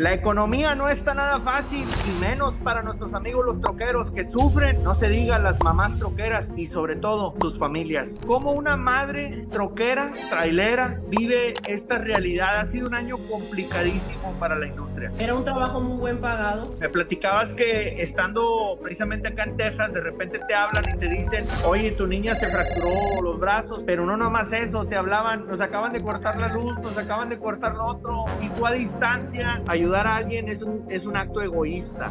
La economía no está nada fácil y menos para nuestros amigos los troqueros que sufren, no se digan las mamás troqueras y sobre todo sus familias. Como una madre troquera, trailera, vive esta realidad? Ha sido un año complicadísimo para la industria. Era un trabajo muy buen pagado. Me platicabas que estando precisamente acá en Texas, de repente te hablan y te dicen, oye, tu niña se fracturó los brazos, pero no nomás eso, te hablaban, nos acaban de cortar la luz, nos acaban de cortar lo otro, y tú a distancia ayudas ayudar a alguien es un, es un acto egoísta.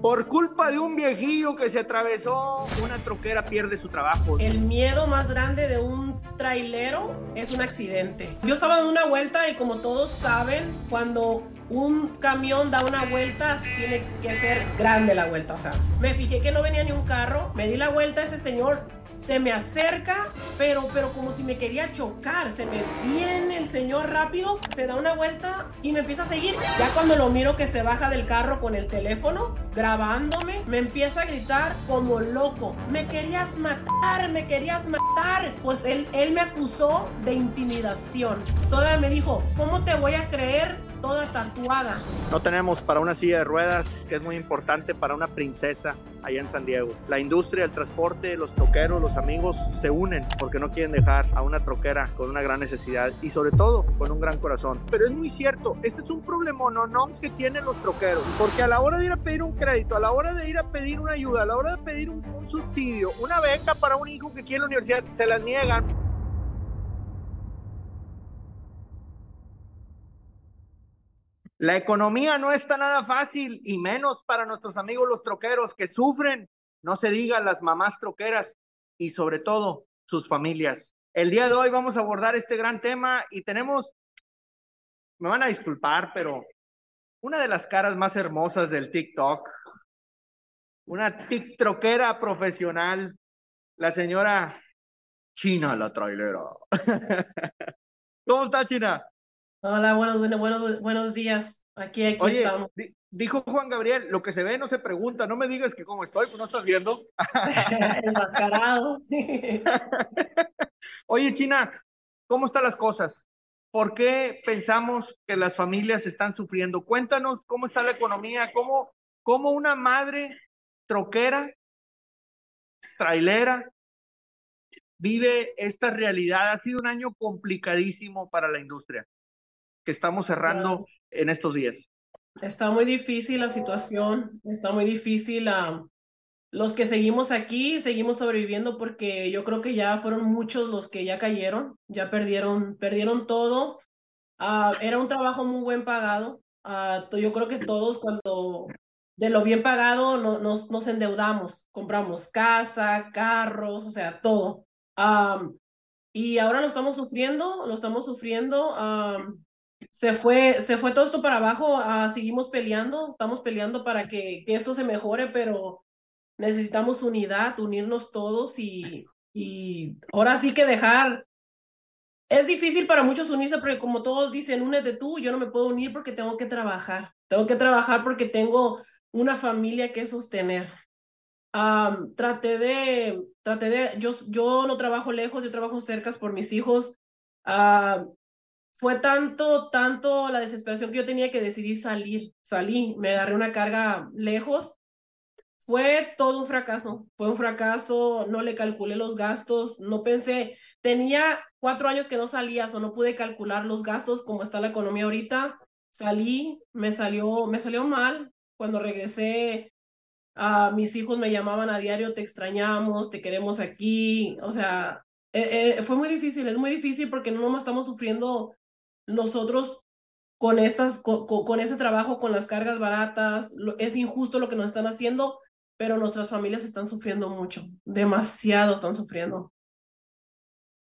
Por culpa de un viejillo que se atravesó, una troquera pierde su trabajo. El miedo más grande de un trailero es un accidente. Yo estaba dando una vuelta y como todos saben, cuando un camión da una vuelta, tiene que ser grande la vuelta. O sea, me fijé que no venía ni un carro, me di la vuelta, ese señor se me acerca, pero, pero como si me quería chocar. Se me viene el señor rápido, se da una vuelta y me empieza a seguir. Ya cuando lo miro que se baja del carro con el teléfono, grabándome, me empieza a gritar como loco. Me querías matar, me querías matar. Pues él, él me acusó de intimidación. Todavía me dijo, ¿cómo te voy a creer toda tatuada. No tenemos para una silla de ruedas, que es muy importante para una princesa allá en San Diego. La industria, el transporte, los troqueros, los amigos se unen porque no quieren dejar a una troquera con una gran necesidad y sobre todo con un gran corazón. Pero es muy cierto, este es un problema no, no que tienen los troqueros, porque a la hora de ir a pedir un crédito, a la hora de ir a pedir una ayuda, a la hora de pedir un, un subsidio, una beca para un hijo que quiere la universidad, se las niegan La economía no está nada fácil y menos para nuestros amigos los troqueros que sufren, no se digan las mamás troqueras y sobre todo sus familias. El día de hoy vamos a abordar este gran tema y tenemos, me van a disculpar, pero una de las caras más hermosas del TikTok, una TikTokera profesional, la señora China la trailera. ¿Cómo está China? Hola, buenos, buenos, buenos días. Aquí, aquí Oye, estamos. dijo Juan Gabriel, lo que se ve no se pregunta, no me digas que cómo estoy, pues no estás viendo. Enmascarado. Oye, China, ¿cómo están las cosas? ¿Por qué pensamos que las familias están sufriendo? Cuéntanos cómo está la economía, cómo, cómo una madre troquera, trailera, vive esta realidad. Ha sido un año complicadísimo para la industria que estamos cerrando en estos días? Está muy difícil la situación, está muy difícil. Uh, los que seguimos aquí, seguimos sobreviviendo porque yo creo que ya fueron muchos los que ya cayeron, ya perdieron, perdieron todo. Uh, era un trabajo muy buen pagado. Uh, yo creo que todos cuando de lo bien pagado no, nos, nos endeudamos, compramos casa, carros, o sea, todo. y ahora lo estamos sufriendo, lo estamos sufriendo se fue, se fue todo esto para abajo, ah, seguimos peleando, estamos peleando para que, que, esto se mejore, pero necesitamos unidad, unirnos todos y, y ahora sí que dejar. Es difícil para muchos unirse porque como todos dicen, únete tú, yo no me puedo unir porque tengo que trabajar, tengo que trabajar porque tengo una familia que sostener. Um, traté de, traté de, yo, yo no trabajo lejos, yo trabajo cerca por mis hijos. Uh, fue tanto, tanto la desesperación que yo tenía que decidí salir. Salí, me agarré una carga lejos. Fue todo un fracaso, fue un fracaso, no le calculé los gastos, no pensé, tenía cuatro años que no salía, o no pude calcular los gastos como está la economía ahorita. Salí, me salió, me salió mal. Cuando regresé, a mis hijos me llamaban a diario, te extrañamos, te queremos aquí. O sea, eh, eh, fue muy difícil, es muy difícil porque no nomás estamos sufriendo nosotros con, estas, con, ese trabajo, con las cargas baratas, es injusto lo que nos están haciendo, pero nuestras familias están sufriendo mucho, demasiado están sufriendo.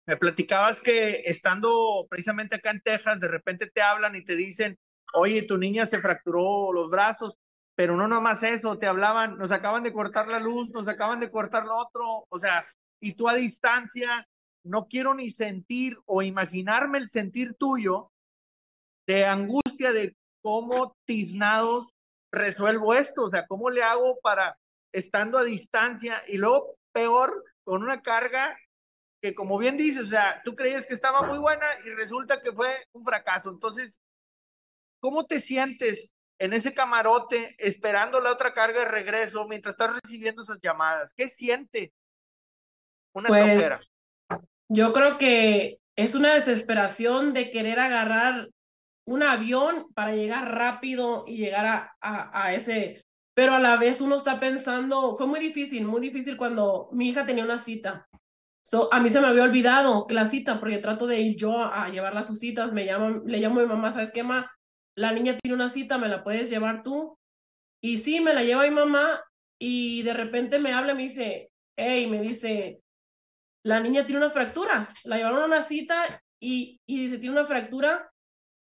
Me platicabas que estando precisamente acá en Texas, de repente te hablan y te dicen, oye, tu niña se fracturó los brazos, pero no nomás eso, te hablaban, nos acaban de cortar la luz, nos acaban de cortar lo otro, o sea, y tú a distancia, no quiero ni sentir o imaginarme el sentir tuyo de angustia de cómo tiznados resuelvo esto, o sea, cómo le hago para estando a distancia y luego peor con una carga que como bien dices, o sea, tú creías que estaba muy buena y resulta que fue un fracaso. Entonces, ¿cómo te sientes en ese camarote esperando la otra carga de regreso mientras estás recibiendo esas llamadas? ¿Qué siente una pues, Yo creo que es una desesperación de querer agarrar un avión para llegar rápido y llegar a, a, ese, pero a la vez uno está pensando, fue muy difícil, muy difícil cuando mi hija tenía una cita. So, a mí se me había olvidado la cita porque trato de ir yo a, llevarla a sus citas, me llaman, le llamo a mi mamá, ¿sabes qué, ma? La niña tiene una cita, ¿me la puedes llevar tú? Y sí, me la lleva mi mamá y de repente me habla y me dice, hey, me dice, la niña tiene una fractura, la llevaron a una cita y, y dice, tiene una fractura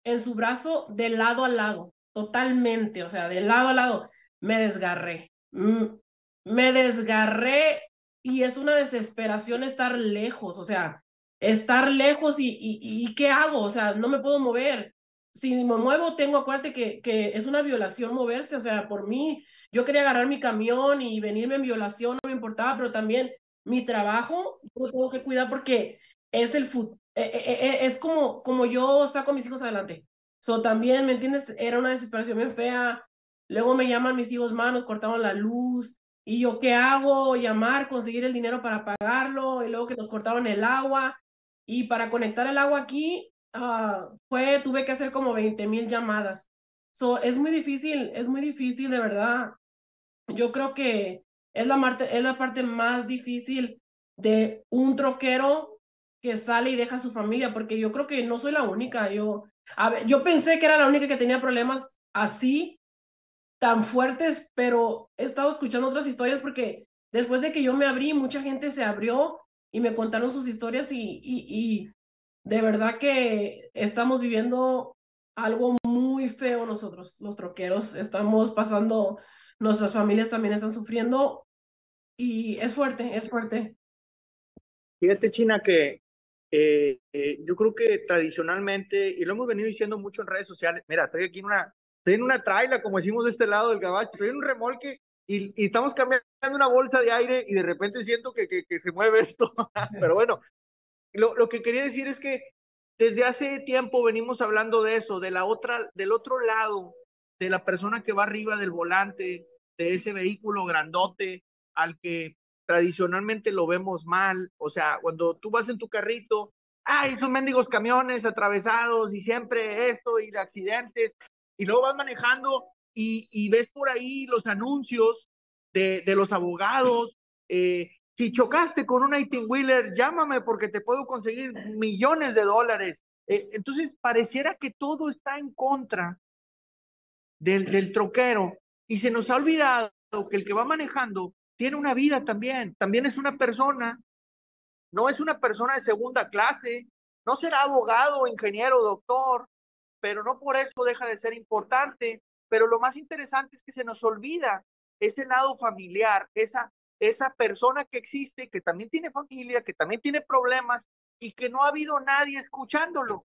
en su brazo de lado a lado, totalmente, o sea, de lado a lado. Me desgarré, mm, me desgarré y es una desesperación estar lejos, o sea, estar lejos y, y, ¿qué hago? O sea, no me puedo mover. Si me muevo, tengo, acuérdate que, que es una violación moverse, o sea, por mí, yo quería agarrar mi camión y venirme en violación, no me importaba, pero también mi trabajo, yo tengo que cuidar porque es el futuro, e, e, e, es como, como yo saco mis hijos adelante. So, también, ¿me entiendes? Era una desesperación bien fea. Luego me llaman mis hijos manos, cortaban la luz. ¿Y yo qué hago? Llamar, conseguir el dinero para pagarlo. Y luego que nos cortaban el agua. Y para conectar el agua aquí, uh, fue, tuve que hacer como 20 mil llamadas. So, es muy difícil, es muy difícil, de verdad. Yo creo que es la, parte, es la parte más difícil de un troquero que sale y deja a su familia, porque yo creo que no soy la única. Yo, a ver, yo pensé que era la única que tenía problemas así, tan fuertes, pero he estado escuchando otras historias porque después de que yo me abrí, mucha gente se abrió y me contaron sus historias y, y, de verdad que estamos viviendo algo muy feo nosotros, los troqueros. Estamos pasando, nuestras familias también están sufriendo y es fuerte, es fuerte. Fíjate, China, que eh, eh, yo creo que tradicionalmente, y lo hemos venido diciendo mucho en redes sociales, mira, estoy aquí en una, estoy en una traila, como decimos de este lado del gabacho, estoy en un remolque y, y, estamos cambiando una bolsa de aire y de repente siento que, que, que se mueve esto. Pero bueno, lo, lo, que quería decir es que desde hace tiempo venimos hablando de eso, de la otra, del otro lado, de la persona que va arriba del volante, de ese vehículo grandote al que tradicionalmente lo vemos mal. O sea, cuando tú vas en tu carrito, ay, esos mendigos camiones atravesados y siempre esto y accidentes, y luego vas manejando y, ves por ahí los anuncios de, de los abogados. Eh, si chocaste con un 18-wheeler, llámame porque te puedo conseguir millones de dólares. Eh, entonces, pareciera que todo está en contra del, del troquero y se nos ha olvidado que el que va manejando tiene una vida también, también es una persona, no es una persona de segunda clase, no será abogado, ingeniero, doctor, pero no por eso deja de ser importante. Pero lo más interesante es que se nos olvida ese lado familiar, esa, esa persona que existe, que también tiene familia, que también tiene problemas y que no ha habido nadie escuchándolo.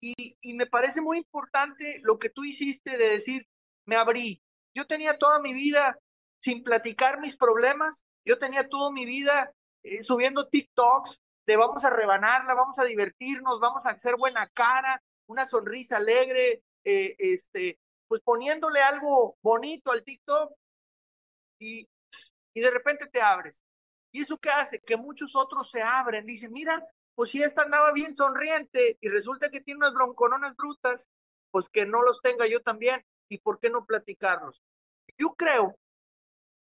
Y, y me parece muy importante lo que tú hiciste de decir, me abrí. Yo tenía toda mi vida sin platicar mis problemas. Yo tenía toda mi vida eh, subiendo TikToks de vamos a rebanarla, vamos a divertirnos, vamos a hacer buena cara, una sonrisa alegre, eh, este, pues poniéndole algo bonito al TikTok y, y de repente te abres. ¿Y eso qué hace? Que muchos otros se abren, dicen, mira, pues si esta andaba bien sonriente y resulta que tiene unas broncononas brutas, pues que no los tenga yo también. ¿Y por qué no platicarlos? Yo creo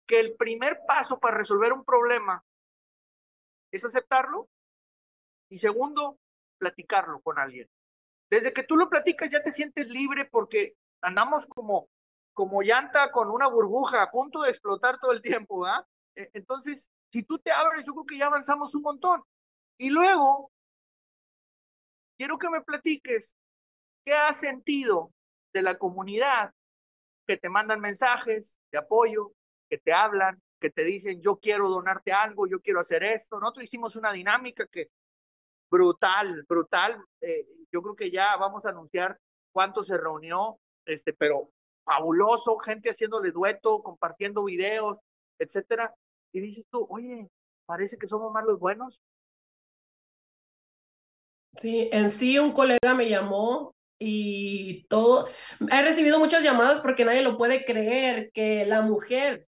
que el primer paso para resolver un problema es aceptarlo y segundo, platicarlo con alguien. Desde que tú lo platicas ya te sientes libre porque andamos como, como llanta con una burbuja a punto de explotar todo el tiempo, ¿ah? Entonces, si tú te abres, yo creo que ya avanzamos un montón. Y luego, quiero que me platiques qué has sentido de la comunidad que te mandan mensajes de apoyo, que te hablan, que te dicen, yo quiero donarte algo, yo quiero hacer esto. Nosotros hicimos una dinámica que brutal, brutal. Eh, yo creo que ya vamos a anunciar cuánto se reunió, este, pero fabuloso, gente haciéndole dueto, compartiendo videos, etcétera. Y dices tú, oye, parece que somos más los buenos. Sí, en sí un colega me llamó y todo. He recibido muchas llamadas porque nadie lo puede creer que la mujer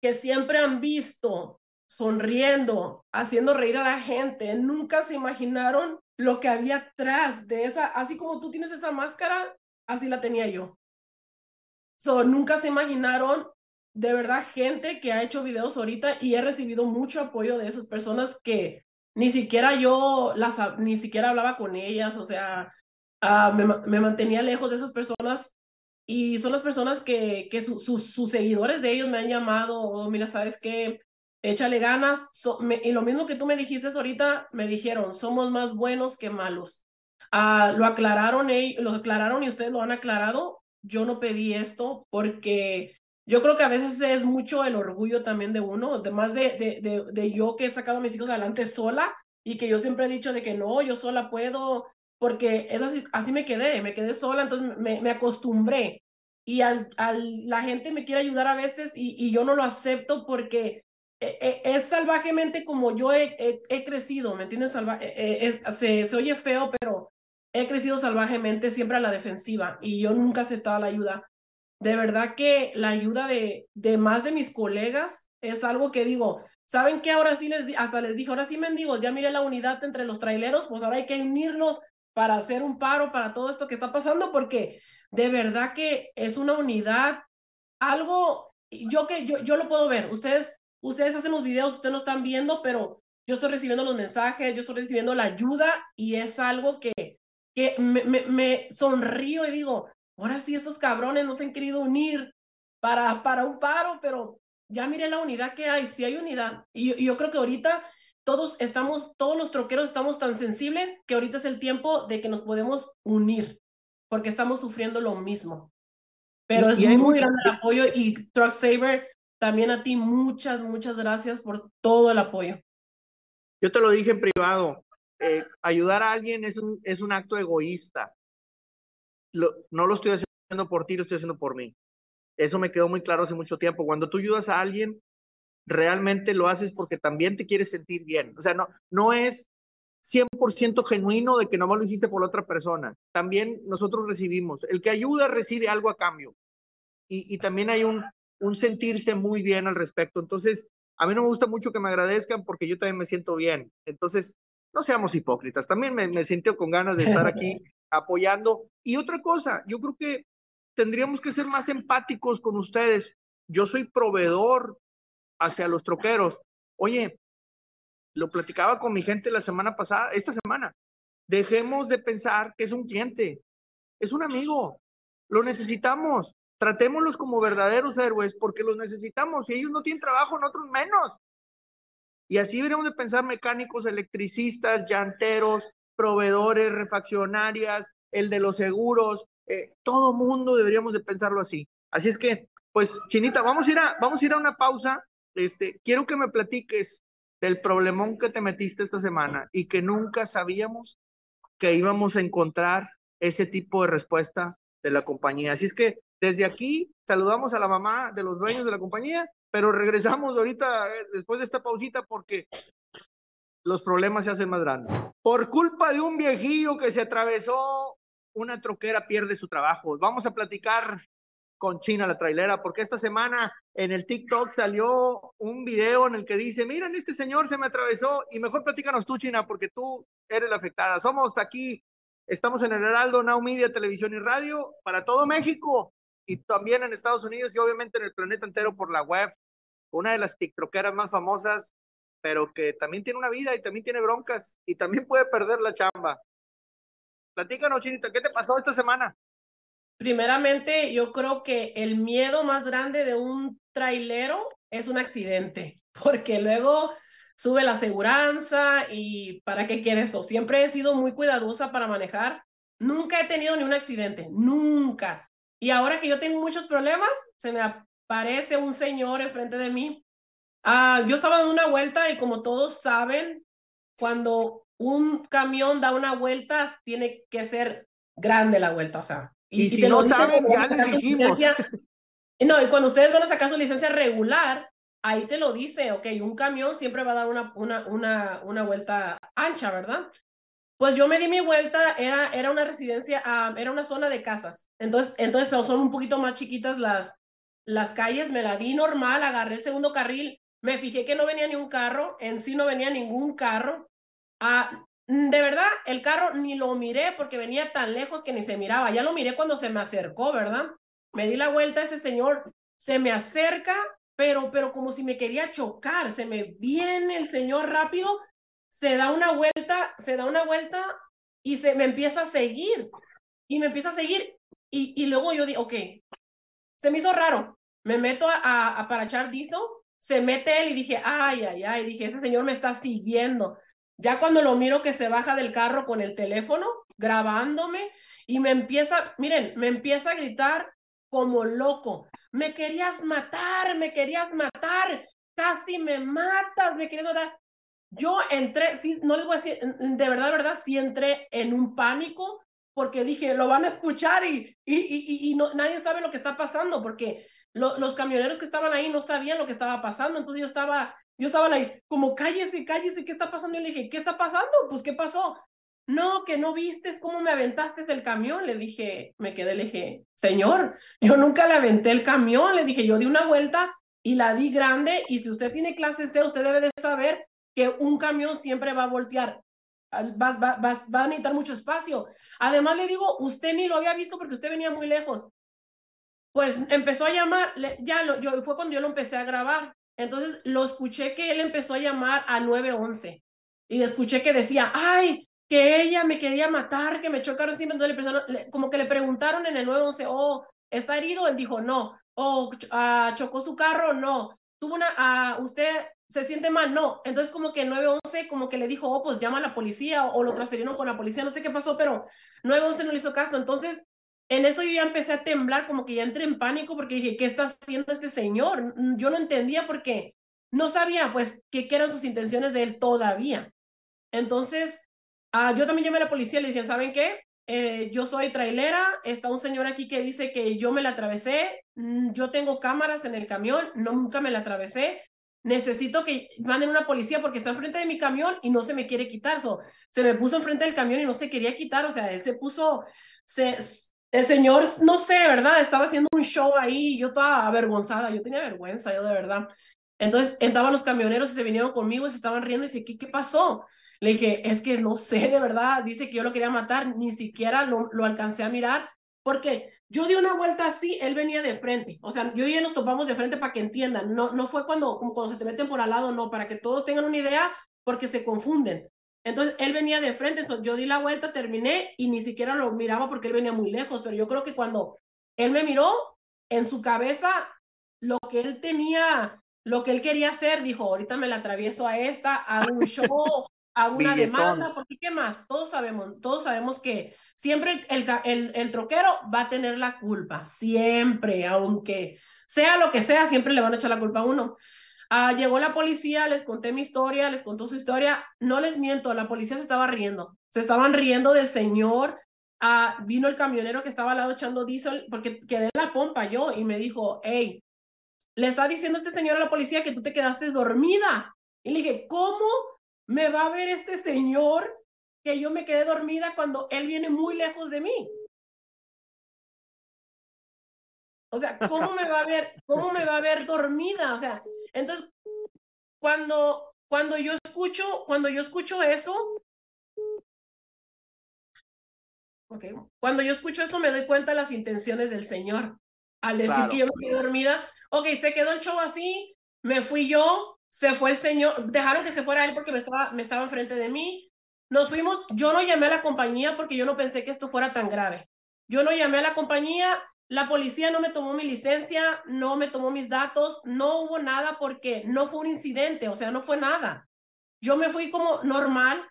que siempre han visto sonriendo, haciendo reír a la gente, nunca se imaginaron lo que había atrás de esa, así como tú tienes esa máscara, así la tenía yo. So, nunca se imaginaron de verdad gente que ha hecho videos ahorita y he recibido mucho apoyo de esas personas que ni siquiera yo las, ni siquiera hablaba con ellas, o sea, me, me, mantenía lejos de esas personas y son las personas que, que sus, sus seguidores de ellos me han llamado, oh, mira, ¿sabes qué? Échale ganas. y lo mismo que tú me dijiste ahorita, me dijeron, somos más buenos que malos. Uh, lo aclararon, lo aclararon y ustedes lo han aclarado. Yo no pedí esto porque yo creo que a veces es mucho el orgullo también de uno, además de, de, de, de, yo que he sacado a mis hijos adelante sola y que yo siempre he dicho de que no, yo sola puedo, porque es así, así me quedé, me quedé sola, entonces me, me acostumbré. Y al, al, la gente me quiere ayudar a veces y, y yo no lo acepto porque e, e, es, salvajemente como yo he, he, crecido, ¿me entiendes? Salva, e, es, se, se oye feo, pero he crecido salvajemente siempre a la defensiva y yo nunca he aceptado la ayuda de verdad que la ayuda de, de más de mis colegas es algo que digo, ¿saben qué? Ahora sí les, hasta les dije, ahora sí mendigos, ya miré la unidad entre los traileros, pues ahora hay que unirnos para hacer un paro para todo esto que está pasando, porque de verdad que es una unidad, algo, yo que yo, yo lo puedo ver, ustedes, ustedes hacen los videos, ustedes lo están viendo, pero yo estoy recibiendo los mensajes, yo estoy recibiendo la ayuda y es algo que, que me, me, sonrío y digo, ahora sí estos cabrones no se han querido unir para, para un paro, pero ya miré la unidad que hay, sí hay unidad. Y, yo creo que ahorita todos estamos, todos los troqueros estamos tan sensibles que ahorita es el tiempo de que nos podemos unir, porque estamos sufriendo lo mismo. Pero es muy grande el apoyo y Truck Saver, también a ti muchas, muchas gracias por todo el apoyo. Yo te lo dije en privado, eh, ayudar a alguien es un, es un acto egoísta no lo estoy haciendo por ti, lo estoy haciendo por mí. Eso me quedó muy claro hace mucho tiempo. Cuando tú ayudas a alguien, realmente lo haces porque también te quieres sentir bien. O sea, no, no es 100% genuino de que nomás lo hiciste por la otra persona. También nosotros recibimos. El que ayuda recibe algo a cambio. Y, y también hay un, un sentirse muy bien al respecto. Entonces, a mí no me gusta mucho que me agradezcan porque yo también me siento bien. Entonces, no seamos hipócritas. También me, me siento con ganas de estar aquí apoyando. Y otra cosa, yo creo que tendríamos que ser más empáticos con ustedes. Yo soy proveedor hacia los troqueros. Oye, lo platicaba con mi gente la semana pasada, esta semana. Dejemos de pensar que es un cliente, es un amigo, lo necesitamos. Tratémoslos como verdaderos héroes porque los necesitamos. Si ellos no tienen trabajo, nosotros menos. Y así deberíamos de pensar mecánicos, electricistas, llanteros, proveedores, refaccionarias, el de los seguros, eh, todo mundo deberíamos de pensarlo así. Así es que, pues, Chinita, vamos a ir a, vamos a ir a una pausa. Este, quiero que me platiques del problemón que te metiste esta semana y que nunca sabíamos que íbamos a encontrar ese tipo de respuesta de la compañía. Así es que desde aquí saludamos a la mamá de los dueños de la compañía, pero regresamos ahorita eh, después de esta pausita porque los problemas se hacen más grandes. Por culpa de un viejillo que se atravesó, una troquera pierde su trabajo. Vamos a platicar con China la trailera, porque esta semana en el TikTok salió un video en el que dice, miren, este señor se me atravesó y mejor platícanos tú, China, porque tú eres la afectada. Somos aquí, estamos en el Heraldo Now Media, Televisión y Radio para todo México y también en Estados Unidos y obviamente en el planeta entero por la web. Una de las TikTokeras más famosas pero que también tiene una vida y también tiene broncas y también puede perder la chamba. Platícanos, Chinita, ¿qué te pasó esta semana? Primeramente, yo creo que el miedo más grande de un trailero es un accidente, porque luego sube la aseguranza y ¿para qué quieres eso? Siempre he sido muy cuidadosa para manejar. Nunca he tenido ni un accidente, nunca. Y ahora que yo tengo muchos problemas, se me aparece un señor enfrente de mí Ah, yo estaba dando una vuelta y como todos saben, cuando un camión da una vuelta, tiene que ser grande la vuelta, o sea. Y, si, no saben, ya les dijimos. no, y cuando ustedes van a sacar su licencia regular, ahí te lo dice, ok, un camión siempre va a dar una, una, una, una vuelta ancha, ¿verdad? Pues yo me di mi vuelta, era, era una residencia, ah, era una zona de casas. Entonces, entonces son un poquito más chiquitas las, las calles, me la di normal, agarré el segundo carril, me fijé que no venía ni un carro, en sí no venía ningún carro. Ah, de verdad, el carro ni lo miré porque venía tan lejos que ni se miraba. Ya lo miré cuando se me acercó, ¿verdad? Me di la vuelta, ese señor se me acerca, pero, pero como si me quería chocar, se me viene el señor rápido se da una vuelta, se da una vuelta y se me empieza a seguir. Y me empieza a seguir. Y, y luego yo digo, ok, se me hizo raro. Me meto a, a, echar diso, se mete él y dije, ay, ay, ay, dije, ese señor me está siguiendo. Ya cuando lo miro que se baja del carro con el teléfono, grabándome, y me empieza, miren, me empieza a gritar como loco. Me querías matar, me querías matar, casi me matas, me querías matar. Yo entré, sí, no les voy a decir, de verdad, verdad, sí entré en un pánico porque dije, lo van a escuchar y, y, y, y no, nadie sabe lo que está pasando porque los camioneros que estaban ahí no sabían lo que estaba pasando. Entonces yo estaba, yo estaba ahí, como cállese, cállese, ¿qué está pasando? Y le dije, ¿qué está pasando? Pues, ¿qué pasó? No, que no vistes cómo me aventaste del camión. Le dije, me quedé, le dije, señor, yo nunca le aventé el camión. Le dije, yo di una vuelta y la di grande y si usted tiene clase C, usted debe de saber que un camión siempre va a voltear, va, va, va, va, a necesitar mucho espacio. Además le digo, usted ni lo había visto porque usted venía muy lejos. Pues empezó a llamar, ya lo, yo, fue cuando yo lo empecé a grabar. Entonces lo escuché que él empezó a llamar a 911 y escuché que decía, ay, que ella me quería matar, que me chocaron encima. Entonces le como que le preguntaron en el 911, oh, ¿está herido? Él dijo, no. O oh, uh, chocó su carro, no. Tuvo una, uh, usted se siente mal, no. Entonces como que 911 como que le dijo, oh, pues llama a la policía o, lo transfirieron con la policía, no sé qué pasó, pero 911 no le hizo caso. Entonces en eso yo ya empecé a temblar, como que ya entré en pánico porque dije, ¿qué está haciendo este señor? Yo no entendía porque no sabía pues qué, eran sus intenciones de él todavía. Entonces uh, yo también llamé a la policía y le dije, ¿saben qué? Eh, yo soy trailera, está un señor aquí que dice que yo me la atravesé, mm, yo tengo cámaras en el camión, no, nunca me la atravesé, necesito que manden una policía porque está enfrente de mi camión y no se me quiere quitar. So, se me puso enfrente del camión y no se quería quitar, o sea, se puso, el señor, no sé, ¿verdad? Estaba haciendo un show ahí, yo toda avergonzada, yo tenía vergüenza, yo de verdad. Entonces entraban los camioneros y se vinieron conmigo y se estaban riendo y dice, ¿qué, qué pasó? Le dije, es que no sé, de verdad, dice que yo lo quería matar, ni siquiera lo, lo alcancé a mirar, porque yo di una vuelta así, él venía de frente. O sea, yo y él nos topamos de frente para que entiendan. No, no fue cuando, como cuando se te meten por al lado, no, para que todos tengan una idea, porque se confunden. Entonces, él venía de frente, entonces yo di la vuelta, terminé y ni siquiera lo miraba porque él venía muy lejos, pero yo creo que cuando él me miró, en su cabeza, lo que él tenía, lo que él quería hacer, dijo, ahorita me la atravieso a esta, a un show, a una demanda, porque ¿qué más? Todos sabemos, todos sabemos que siempre el, el, el, troquero va a tener la culpa, siempre, aunque sea lo que sea, siempre le van a echar la culpa a uno. Ah, llegó la policía, les conté mi historia, les contó su historia, no les miento, la policía se estaba riendo, se estaban riendo del señor, ah, vino el camionero que estaba al lado echando diésel, porque quedé en la pompa yo, y me dijo, hey, le está diciendo este señor a la policía que tú te quedaste dormida. Y le dije, ¿cómo? me va a ver este señor que yo me quedé dormida cuando él viene muy lejos de mí. O sea, ¿cómo me va a ver, cómo me va a ver dormida? O sea, entonces, cuando, cuando yo escucho, cuando yo escucho eso, okay, cuando yo escucho eso me doy cuenta de las intenciones del Señor. Al decir que yo me quedé dormida, ok, se quedó el show así, me fui yo, se fue el señor, dejaron que se fuera él porque me estaba, me estaba enfrente de mí. Nos fuimos, yo no llamé a la compañía porque yo no pensé que esto fuera tan grave. Yo no llamé a la compañía, la policía no me tomó mi licencia, no me tomó mis datos, no hubo nada porque no fue un incidente, o sea, no fue nada. Yo me fui como normal.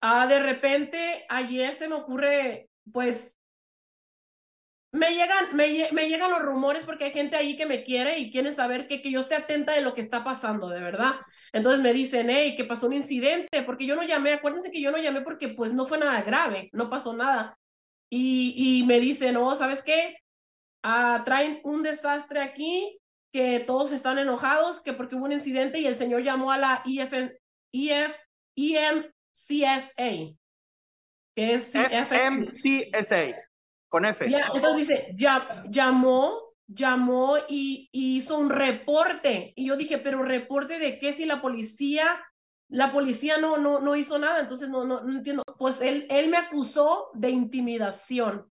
Ah, de repente, ayer se me ocurre, pues, me llegan, me, llegan los rumores porque hay gente ahí que me quiere y quiere saber que, que yo esté atenta de lo que está pasando, de verdad. Entonces me dicen, hey, que pasó un incidente, porque yo no llamé, acuérdense que yo no llamé porque pues no fue nada grave, no pasó nada. Y, y me dicen, no, ¿sabes qué? Ah, traen un desastre aquí, que todos están enojados, que porque hubo un incidente y el señor llamó a la IF, IF, EMCSA, que es MCSA, con F. entonces dice, ya, llamó, llamó y, hizo un reporte. Y yo dije, pero reporte de qué si la policía, la policía no, no, no hizo nada, entonces no, no, no entiendo. Pues él, él me acusó de intimidación.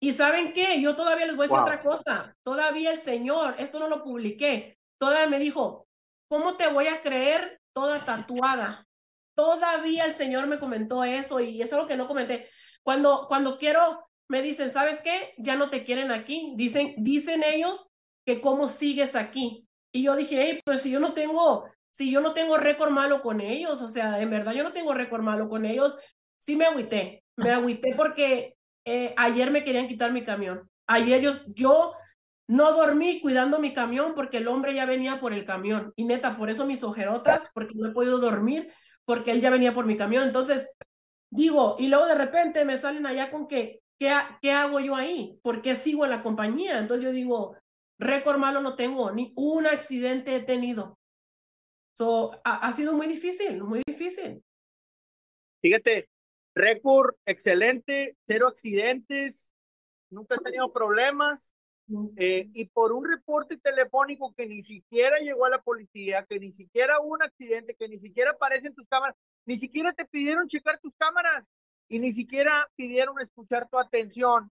Y saben qué, yo todavía les voy a decir otra cosa. Todavía el Señor, esto no lo publiqué, todavía me dijo, ¿cómo te voy a creer toda tatuada? Todavía el Señor me comentó eso y es algo que no comenté. Cuando, cuando quiero, me dicen, ¿sabes qué? Ya no te quieren aquí. Dicen, dicen ellos que cómo sigues aquí. Y yo dije, hey, pues si yo no tengo, si yo no tengo récord malo con ellos, o sea, en verdad yo no tengo récord malo con ellos, sí me agüité. Me agüité porque eh, ayer me querían quitar mi camión. Ayer yo, yo no dormí cuidando mi camión porque el hombre ya venía por el camión. Y neta, por eso mis ojerotas, porque no he podido dormir porque él ya venía por mi camión. Entonces, digo, y luego de repente me salen allá con que, ¿qué, qué hago yo ahí? ¿Por qué sigo en la compañía? Entonces yo digo, récord malo no tengo, ni un accidente he tenido. So, ha, sido muy difícil, muy difícil. Fíjate, récord excelente, cero accidentes, nunca has tenido problemas. Eh, y por un reporte telefónico que ni siquiera llegó a la policía, que ni siquiera hubo un accidente, que ni siquiera aparecen tus cámaras, ni siquiera te pidieron checar tus cámaras y ni siquiera pidieron escuchar tu atención.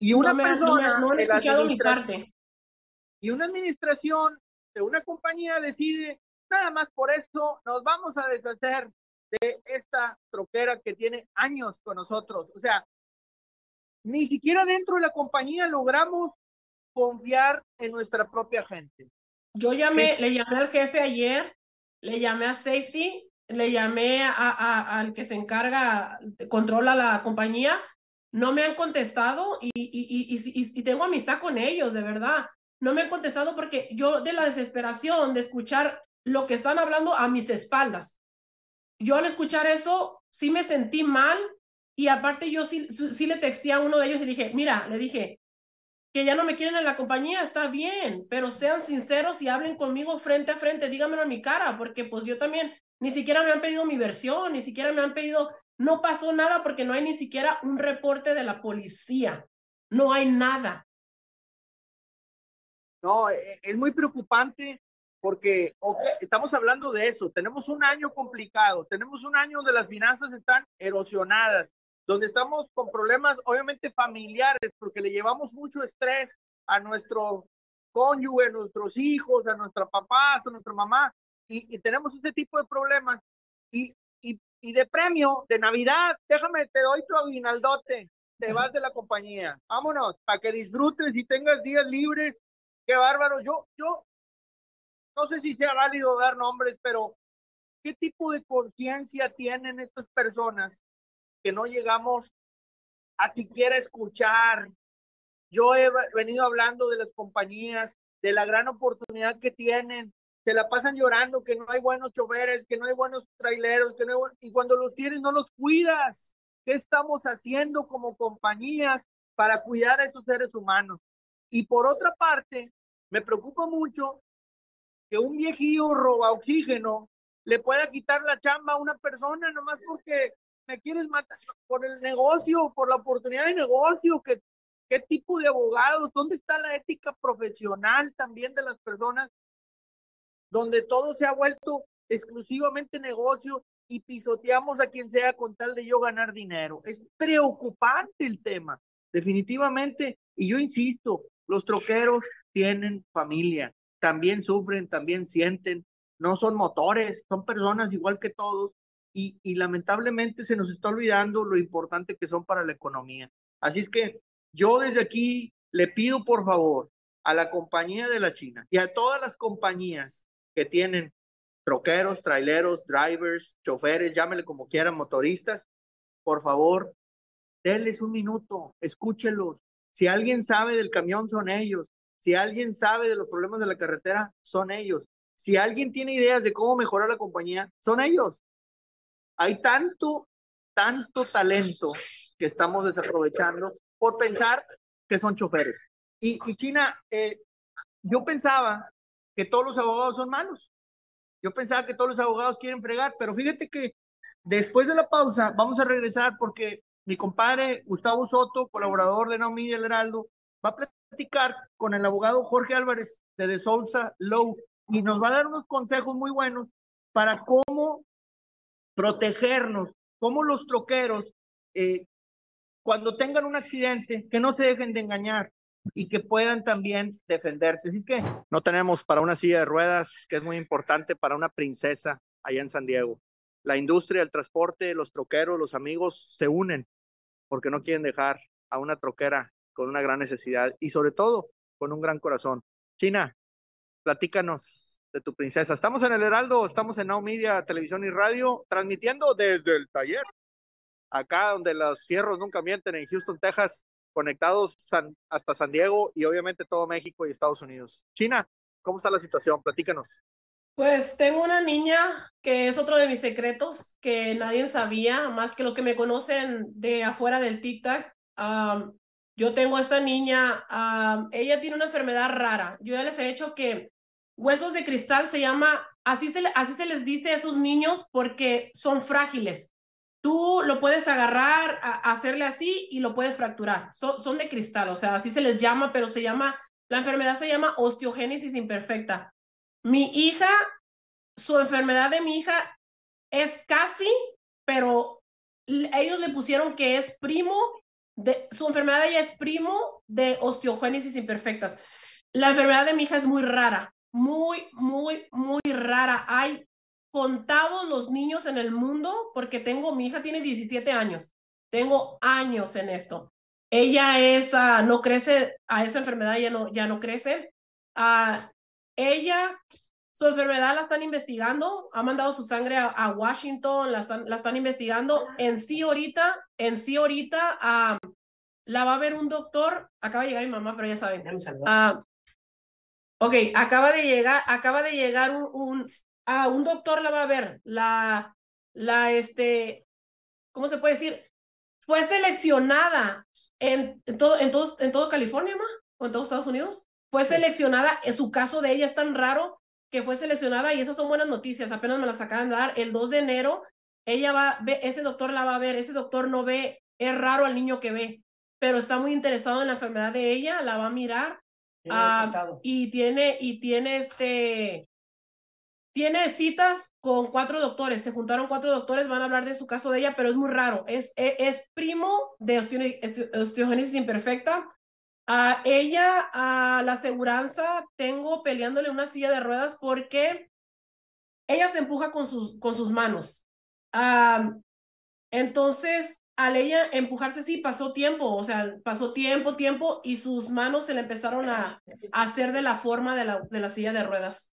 Y una persona, no, escuchado mi parte. Y una administración una compañía decide, nada más por eso nos vamos a deshacer de esta troquera que tiene años con nosotros. O sea, ni siquiera dentro de la compañía logramos confiar en nuestra propia gente. Yo llamé, le llamé al jefe ayer, le llamé a Safety, le llamé a, al que se encarga, controla la compañía, no me han contestado y, y, y, y, tengo amistad con ellos, de verdad. No me han contestado porque yo de la desesperación de escuchar lo que están hablando a mis espaldas. Yo al escuchar eso sí me sentí mal y aparte yo sí, sí le texté a uno de ellos y dije, mira, le dije, que ya no me quieren en la compañía, está bien, pero sean sinceros y hablen conmigo frente a frente, dígamelo en mi cara, porque pues yo también, ni siquiera me han pedido mi versión, ni siquiera me han pedido, no pasó nada porque no hay ni siquiera un reporte de la policía, no hay nada. No, e, e, es muy preocupante porque estamos hablando de eso, tenemos un año complicado, tenemos un año donde las finanzas están erosionadas, donde estamos con problemas obviamente familiares, porque le llevamos mucho estrés a nuestro cónyuge, a nuestros hijos, a nuestra papá, a nuestra mamá, y, tenemos ese tipo de problemas. Y, y, y, de premio, de Navidad, déjame, te doy tu aguinaldote, te vas de la compañía, vámonos, para que disfrutes y tengas días libres. Qué bárbaro. Yo, yo, no sé si sea válido dar nombres, pero ¿qué tipo de conciencia tienen estas personas que no llegamos a siquiera escuchar. Yo he venido hablando de las compañías, de la gran oportunidad que tienen. Se la pasan llorando que no hay buenos choferes, que no hay buenos traileros, que no y cuando los tienes no los cuidas. ¿Qué estamos haciendo como compañías para cuidar a esos seres humanos? Y por otra parte, me preocupa mucho que un viejillo roba oxígeno le pueda quitar la chamba a una persona nomás porque me quieres matar por el negocio, por la oportunidad de negocio, que, qué tipo de abogados, dónde está la ética profesional también de las personas, donde todo se ha vuelto exclusivamente negocio y pisoteamos a quien sea con tal de yo ganar dinero. Es preocupante el tema, definitivamente. Y yo insisto, los troqueros tienen familia, también sufren, también sienten, no son motores, son personas igual que todos y, lamentablemente se nos está olvidando lo importante que son para la economía. Así es que yo desde aquí le pido por favor a la compañía de la China y a todas las compañías que tienen troqueros, traileros, drivers, choferes, llámele como quieran, motoristas, por favor, denles un minuto, escúchelos. Si alguien sabe del camión, son ellos. Si alguien sabe de los problemas de la carretera, son ellos. Si alguien tiene ideas de cómo mejorar la compañía, son ellos. Hay tanto, tanto talento que estamos desaprovechando por pensar que son choferes. Y, China, eh, yo pensaba que todos los abogados son malos. Yo pensaba que todos los abogados quieren fregar, pero fíjate que después de la pausa vamos a regresar porque mi compadre Gustavo Soto, colaborador de Naomi El Heraldo, va a platicar con el abogado Jorge Álvarez de De Sousa Low y nos va a dar unos consejos muy buenos para cómo protegernos, cómo los troqueros, eh, cuando tengan un accidente, que no se dejen de engañar y que puedan también defenderse. Así que no tenemos para una silla de ruedas, que es muy importante para una princesa allá en San Diego. La industria del transporte, los troqueros, los amigos se unen porque no quieren dejar a una troquera con una gran necesidad y sobre todo con un gran corazón. China, platícanos de tu princesa. Estamos en el Heraldo, estamos en Now Media, Televisión y Radio, transmitiendo desde el taller, acá donde los cierros nunca mienten, en Houston, Texas, conectados hasta San Diego y obviamente todo México y Estados Unidos. China, ¿cómo está la situación? Platícanos. Pues tengo una niña que es otro de mis secretos que nadie sabía, más que los que me conocen de afuera del TikTok. Yo tengo esta niña, ella tiene una enfermedad rara. Yo ya les he hecho que huesos de cristal se llama, así se, así se les dice a esos niños porque son frágiles. Tú lo puedes agarrar, hacerle así y lo puedes fracturar. Son de cristal, o sea, así se les llama, pero se llama, la enfermedad se llama osteogénesis imperfecta. Mi hija, su enfermedad de mi hija es casi, pero ellos le pusieron que es primo, de, su enfermedad de ella es primo de osteogénesis imperfectas. La enfermedad de mi hija es muy rara, muy, muy, muy rara. Hay contados los niños en el mundo porque tengo, mi hija tiene 17 años, tengo años en esto. Ella es, ah, no crece, a esa enfermedad ya no, ya no crece. Uh, ella, su enfermedad la están investigando, ha mandado su sangre a, Washington, la están, la están, investigando. En sí ahorita, en sí ahorita, la va a ver un doctor, acaba de llegar mi mamá, pero ya saben. Uh, ok, acaba de llegar, acaba de llegar un, un, un doctor la va a ver, la, la, este, ¿cómo se puede decir? Fue seleccionada en, todo, en, todo, en todo California, ¿ma? ¿O en todos Estados Unidos? Fue seleccionada, en su caso de ella es tan raro que fue seleccionada y esas son buenas noticias, apenas me las acaban de dar. El 2 de enero, ella va, ve, ese doctor la va a ver, ese doctor no ve, es raro al niño que ve, pero está muy interesado en la enfermedad de ella, la va a mirar. Ah, y tiene, y tiene este, tiene citas con cuatro doctores, se juntaron cuatro doctores, van a hablar de su caso de ella, pero es muy raro, es, es, es primo de osteogénesis imperfecta, a ella, a la aseguranza, tengo peleándole una silla de ruedas porque ella se empuja con sus, con sus manos. entonces, al ella empujarse, sí, pasó tiempo, o sea, pasó tiempo, tiempo, y sus manos se le empezaron a, hacer de la forma de la, de la silla de ruedas.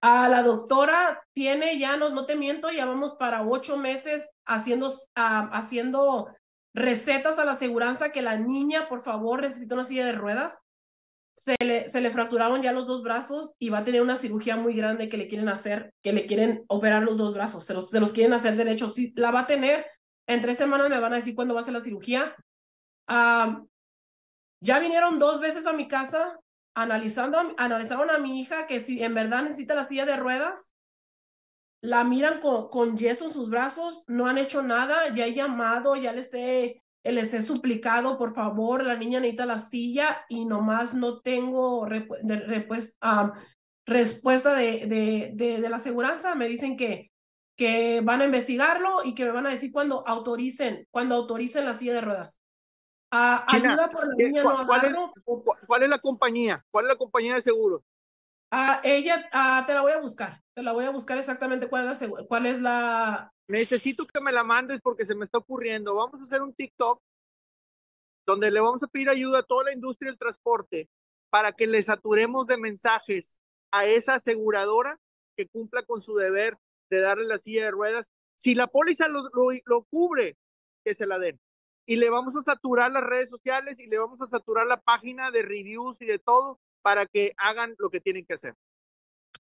A la doctora tiene ya, no, no te miento, ya vamos para ocho meses haciendo, haciendo recetas a la aseguranza que la niña, por favor, necesita una silla de ruedas. Se le, se le fracturaron ya los dos brazos y va a tener una cirugía muy grande que le quieren hacer, que le quieren operar los dos brazos, se los, se los quieren hacer derecho. Sí, la va a tener, en tres semanas me van a decir cuándo va a ser la cirugía. ya vinieron dos veces a mi casa analizando, analizaron a mi hija que si en verdad necesita la silla de ruedas la miran con, con yeso en sus brazos, no han hecho nada, ya he llamado, ya les he, les he suplicado, por favor, la niña necesita la silla y nomás no tengo respuesta de, de, de, la aseguranza. Me dicen que, que van a investigarlo y que me van a decir cuando autoricen, cuando autoricen la silla de ruedas. Ah, ayuda por la niña no ¿cuál, es, ¿Cuál es la compañía? ¿Cuál es la compañía de seguro? Ah, ella, ah, te la voy a buscar, te la voy a buscar exactamente cuál es, la. Necesito que me la mandes porque se me está ocurriendo. Vamos a hacer un TikTok donde le vamos a pedir ayuda a toda la industria del transporte para que le saturemos de mensajes a esa aseguradora que cumpla con su deber de darle la silla de ruedas. Si la póliza lo, lo cubre, que se la den. Y le vamos a saturar las redes sociales y le vamos a saturar la página de reviews y de todo para que hagan lo que tienen que hacer.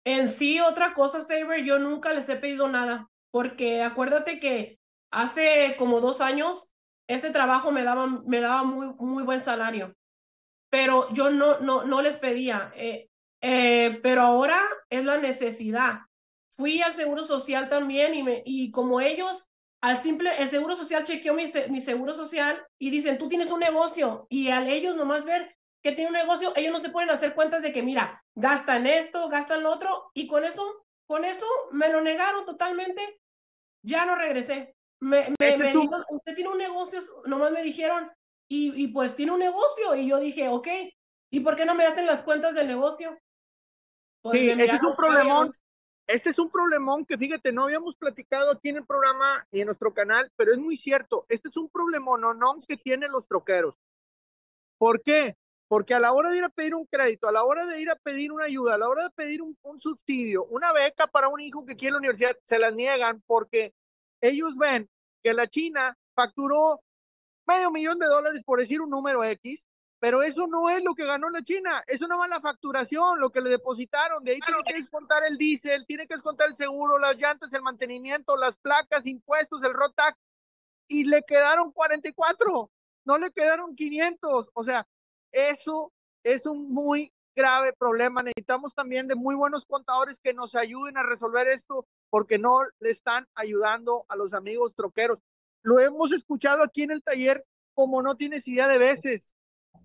En sí, otra cosa, Saber, yo nunca les he pedido nada, porque acuérdate que hace como dos años este trabajo me daba, me daba muy, muy buen salario, pero yo no, no, no les pedía, eh, eh, pero ahora es la necesidad. Fui al Seguro Social también y, me, y como ellos al simple, el seguro social chequeó mi, mi seguro social y dicen, tú tienes un negocio y al ellos nomás ver que tiene un negocio, ellos no se pueden hacer cuentas de que, mira, gastan esto, gastan lo otro y con eso, con eso me lo negaron totalmente. Ya no regresé. Me, me, dijeron, usted tiene un negocio, nomás me dijeron, y, y pues tiene un negocio. Y yo dije, ok, ¿y por qué no me hacen las cuentas del negocio? Pues sí, ese es un problemón. Este es un problemón que fíjate, no habíamos platicado aquí en el programa y en nuestro canal, pero es muy cierto. Este es un problemón no, no que tienen los troqueros. ¿Por qué? Porque a la hora de ir a pedir un crédito, a la hora de ir a pedir una ayuda, a la hora de pedir un, un subsidio, una beca para un hijo que quiere la universidad, se las niegan porque ellos ven que la China facturó medio millón de dólares por decir un número X, pero eso no es lo que ganó la China, es una mala facturación, lo que le depositaron, de ahí tiene que descontar el diésel, tiene que descontar el seguro, las llantas, el mantenimiento, las placas, impuestos, el ROTAC, y le quedaron 44, no le quedaron 500, o sea, eso es un muy grave problema. Necesitamos también de muy buenos contadores que nos ayuden a resolver esto porque no le están ayudando a los amigos troqueros. Lo hemos escuchado aquí en el taller como no tienes idea de veces.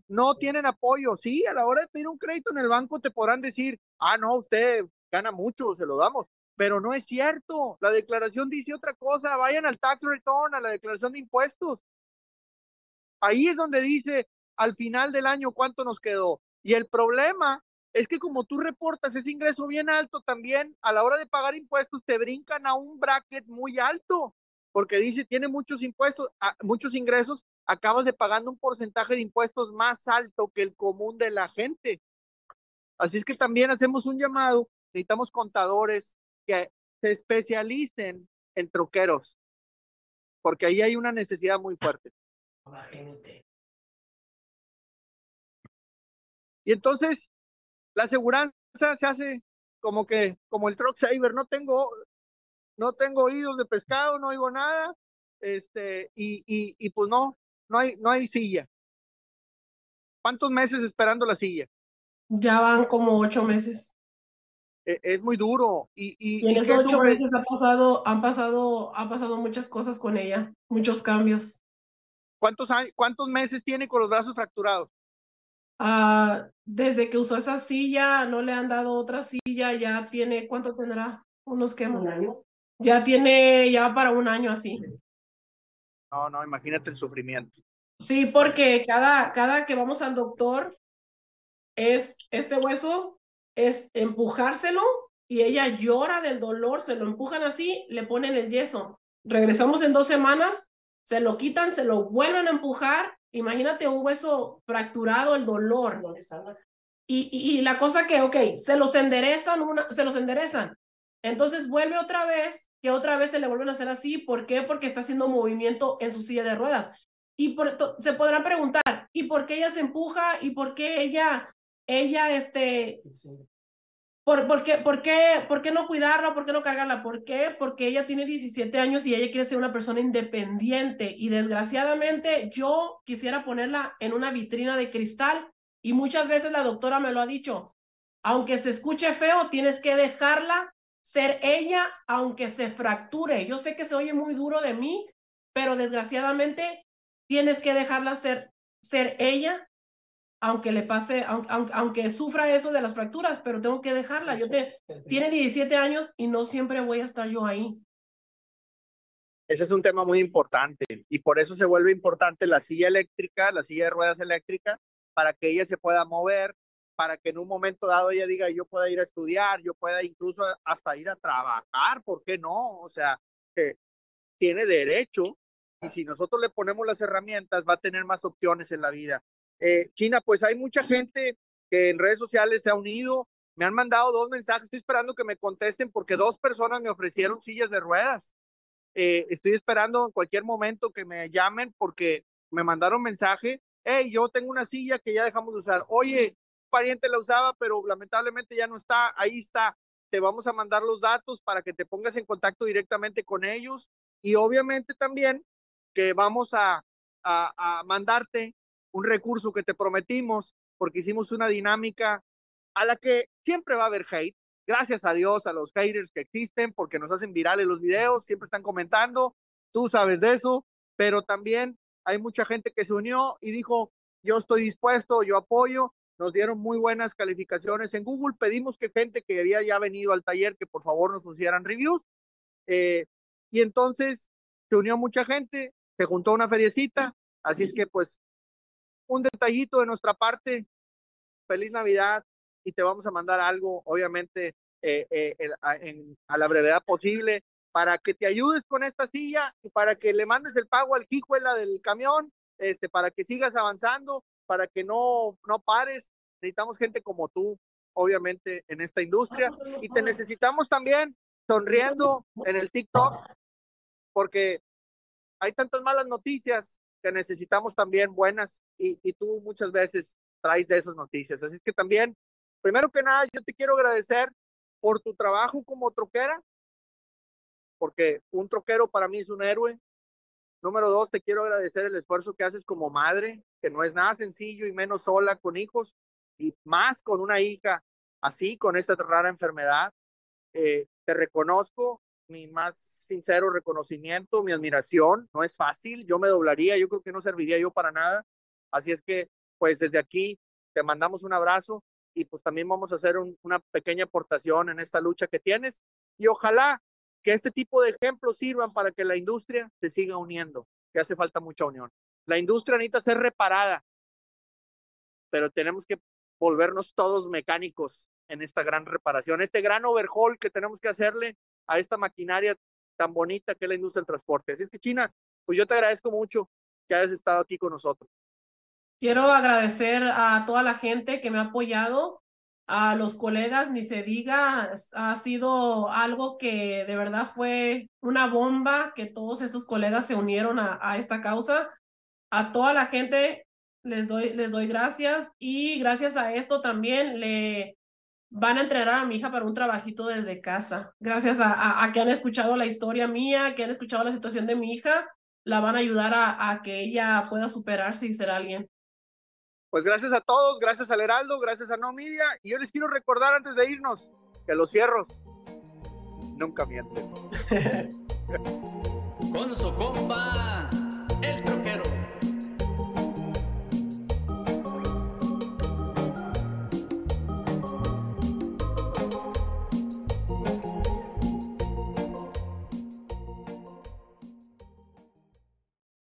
No tienen apoyo. Sí, a la hora de pedir un crédito en el banco te podrán decir, ah, no, usted gana mucho, se lo damos. Pero no es cierto. La declaración dice otra cosa. Vayan al tax return, a la declaración de impuestos. Ahí es donde dice al final del año cuánto nos quedó. Y el problema es que como tú reportas ese ingreso bien alto, también a la hora de pagar impuestos te brincan a un bracket muy alto, porque dice, tiene muchos impuestos, muchos ingresos, acabas de pagando un porcentaje de impuestos más alto que el común de la gente. Así es que también hacemos un llamado, necesitamos contadores que se especialicen en troqueros, porque ahí hay una necesidad muy fuerte. Y entonces, la aseguranza se hace como que, como el truck saver, no tengo, no tengo oídos de pescado, no oigo nada, este, y, y, y pues no, no hay, no hay silla. ¿Cuántos meses esperando la silla? Ya van como ocho meses. E, es muy duro. Y, y, en esos ocho meses ha pasado, han pasado, ha pasado muchas cosas con ella, muchos cambios. ¿Cuántos, ¿Cuántos meses tiene con los brazos fracturados? Ah, desde que usó esa silla, no le han dado otra silla, ya tiene, ¿cuánto tendrá? Unos que ¿Un año? Ya tiene, ya para un año así. No, no, imagínate el sufrimiento. Sí, porque cada, cada que vamos al doctor, es este hueso, es empujárselo y ella llora del dolor, se lo empujan así, le ponen el yeso. Regresamos en dos semanas, se lo quitan, se lo vuelven a empujar Imagínate un hueso fracturado, el dolor. Y, y, la cosa que, ok, se los enderezan, una, se los enderezan. Entonces vuelve otra vez, que otra vez se le vuelven a hacer así. ¿Por qué? Porque está haciendo movimiento en su silla de ruedas. Y por, se podrán preguntar, ¿y por qué ella se empuja? ¿Y por qué ella, ella, este, ¿Por, por, qué, por, qué, ¿Por qué no cuidarla? ¿Por qué no cargarla? ¿Por qué? Porque ella tiene 17 años y ella quiere ser una persona independiente. Y desgraciadamente yo quisiera ponerla en una vitrina de cristal. Y muchas veces la doctora me lo ha dicho. Aunque se escuche feo, tienes que dejarla ser ella, aunque se fracture. Yo sé que se oye muy duro de mí, pero desgraciadamente tienes que dejarla ser, ser ella aunque le pase, aunque, aunque, sufra eso de las fracturas, pero tengo que dejarla. Yo te, tiene 17 años y no siempre voy a estar yo ahí. Ese es un tema muy importante y por eso se vuelve importante la silla eléctrica, la silla de ruedas eléctrica, para que ella se pueda mover, para que en un momento dado ella diga yo pueda ir a estudiar, yo pueda incluso hasta ir a trabajar, ¿por qué no? O sea, que tiene derecho y si nosotros le ponemos las herramientas va a tener más opciones en la vida. Eh, China, pues hay mucha gente que en redes sociales se ha unido, me han mandado dos mensajes, estoy esperando que me contesten porque dos personas me ofrecieron sillas de ruedas. Eh, estoy esperando en cualquier momento que me llamen porque me mandaron mensaje, hey, yo tengo una silla que ya dejamos de usar. Oye, pariente la usaba, pero lamentablemente ya no está, ahí está. Te vamos a mandar los datos para que te pongas en contacto directamente con ellos y obviamente también que vamos a, a mandarte un recurso que te prometimos porque hicimos una dinámica a la que siempre va a haber hate. Gracias a Dios, a los haters que existen, porque nos hacen virales los videos, siempre están comentando. tú sabes de eso, pero también hay mucha gente que se unió y dijo, yo estoy dispuesto, yo apoyo, nos dieron muy buenas calificaciones en Google, pedimos que gente que había ya venido al taller que por favor nos pusieran reviews, eh, y entonces se unió mucha gente, se juntó una feriecita, así es que pues un detallito de nuestra parte, feliz Navidad y te vamos a mandar algo, obviamente, eh, eh, a la brevedad posible para que te ayudes con esta silla y para que le mandes el pago al la del camión, este, para que sigas avanzando, para que no, no pares. Necesitamos gente como tú, obviamente, en esta industria y te necesitamos también sonriendo en el TikTok, porque hay tantas malas noticias que necesitamos también buenas y, y tú muchas veces traes de esas noticias. Así que también, primero que nada, yo te quiero agradecer por tu trabajo como troquera, porque un troquero para mí es un héroe. Número dos, te quiero agradecer el esfuerzo que haces como madre, que no es nada sencillo y menos sola con hijos y más con una hija así, con esta rara enfermedad. Eh, te reconozco mi más sincero reconocimiento, mi admiración. No es fácil, yo me doblaría, yo creo que no serviría yo para nada. Así es que, pues desde aquí te mandamos un abrazo y pues también vamos a hacer una pequeña aportación en esta lucha que tienes y ojalá que este tipo de ejemplos sirvan para que la industria se siga uniendo, que hace falta mucha unión. La industria necesita ser reparada, pero tenemos que volvernos todos mecánicos en esta gran reparación, este gran overhaul que tenemos que hacerle a esta maquinaria tan bonita que es la industria del transporte. Así es que China, pues yo te agradezco mucho que hayas estado aquí con nosotros. Quiero agradecer a toda la gente que me ha apoyado a los colegas, ni se diga, ha sido algo que de verdad fue una bomba, que todos estos colegas se unieron a, esta causa. A toda la gente les doy, les doy gracias y gracias a esto también le van a entrenar a mi hija para un trabajito desde casa. Gracias a, a, que han escuchado la historia mía, que han escuchado la situación de mi hija, la van a ayudar a, a que ella pueda superarse y ser alguien. Pues gracias a todos, gracias al Heraldo, gracias a No Media. Y yo les quiero recordar antes de irnos que los cierros nunca mienten. Con su compa, el troquero.